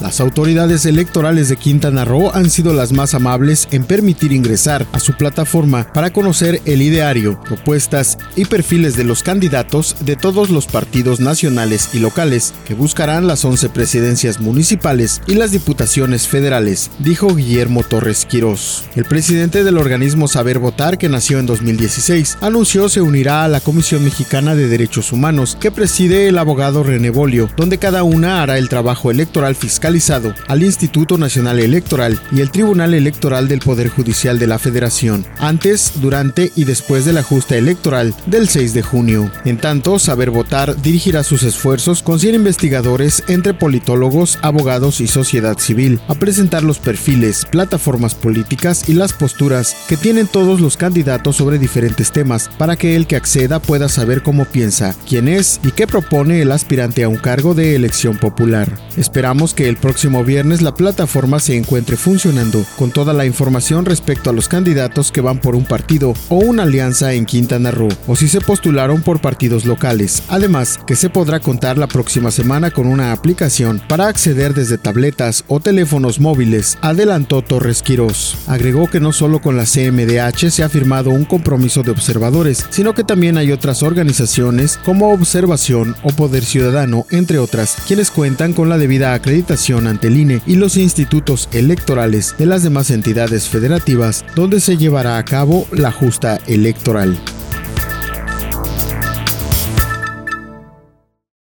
Las autoridades electorales de Quintana Roo han sido las más amables en permitir ingresar a su plataforma para conocer el ideario, propuestas y perfiles de los candidatos de todos los partidos nacionales y locales que buscarán las 11 presidencias municipales y las diputaciones federales, dijo Guillermo Torres Quirós. El presidente del organismo Saber Votar, que nació en 2016, anunció se unirá a la Comisión Mexicana de Derechos Humanos, que preside el abogado René Bolio, donde cada una hará el trabajo electoral al Instituto Nacional Electoral y el Tribunal Electoral del Poder Judicial de la Federación, antes, durante y después de la justa electoral del 6 de junio. En tanto, Saber Votar dirigirá sus esfuerzos con 100 investigadores entre politólogos, abogados y sociedad civil a presentar los perfiles, plataformas políticas y las posturas que tienen todos los candidatos sobre diferentes temas para que el que acceda pueda saber cómo piensa, quién es y qué propone el aspirante a un cargo de elección popular. Esperamos que el próximo viernes la plataforma se encuentre funcionando con toda la información respecto a los candidatos que van por un partido o una alianza en Quintana Roo o si se postularon por partidos locales. Además, que se podrá contar la próxima semana con una aplicación para acceder desde tabletas o teléfonos móviles, adelantó Torres Quirós. Agregó que no solo con la CMDH se ha firmado un compromiso de observadores, sino que también hay otras organizaciones como Observación o Poder Ciudadano, entre otras, quienes cuentan con la debida acreditación ante el INE y los institutos electorales de las demás entidades federativas donde se llevará a cabo la justa electoral.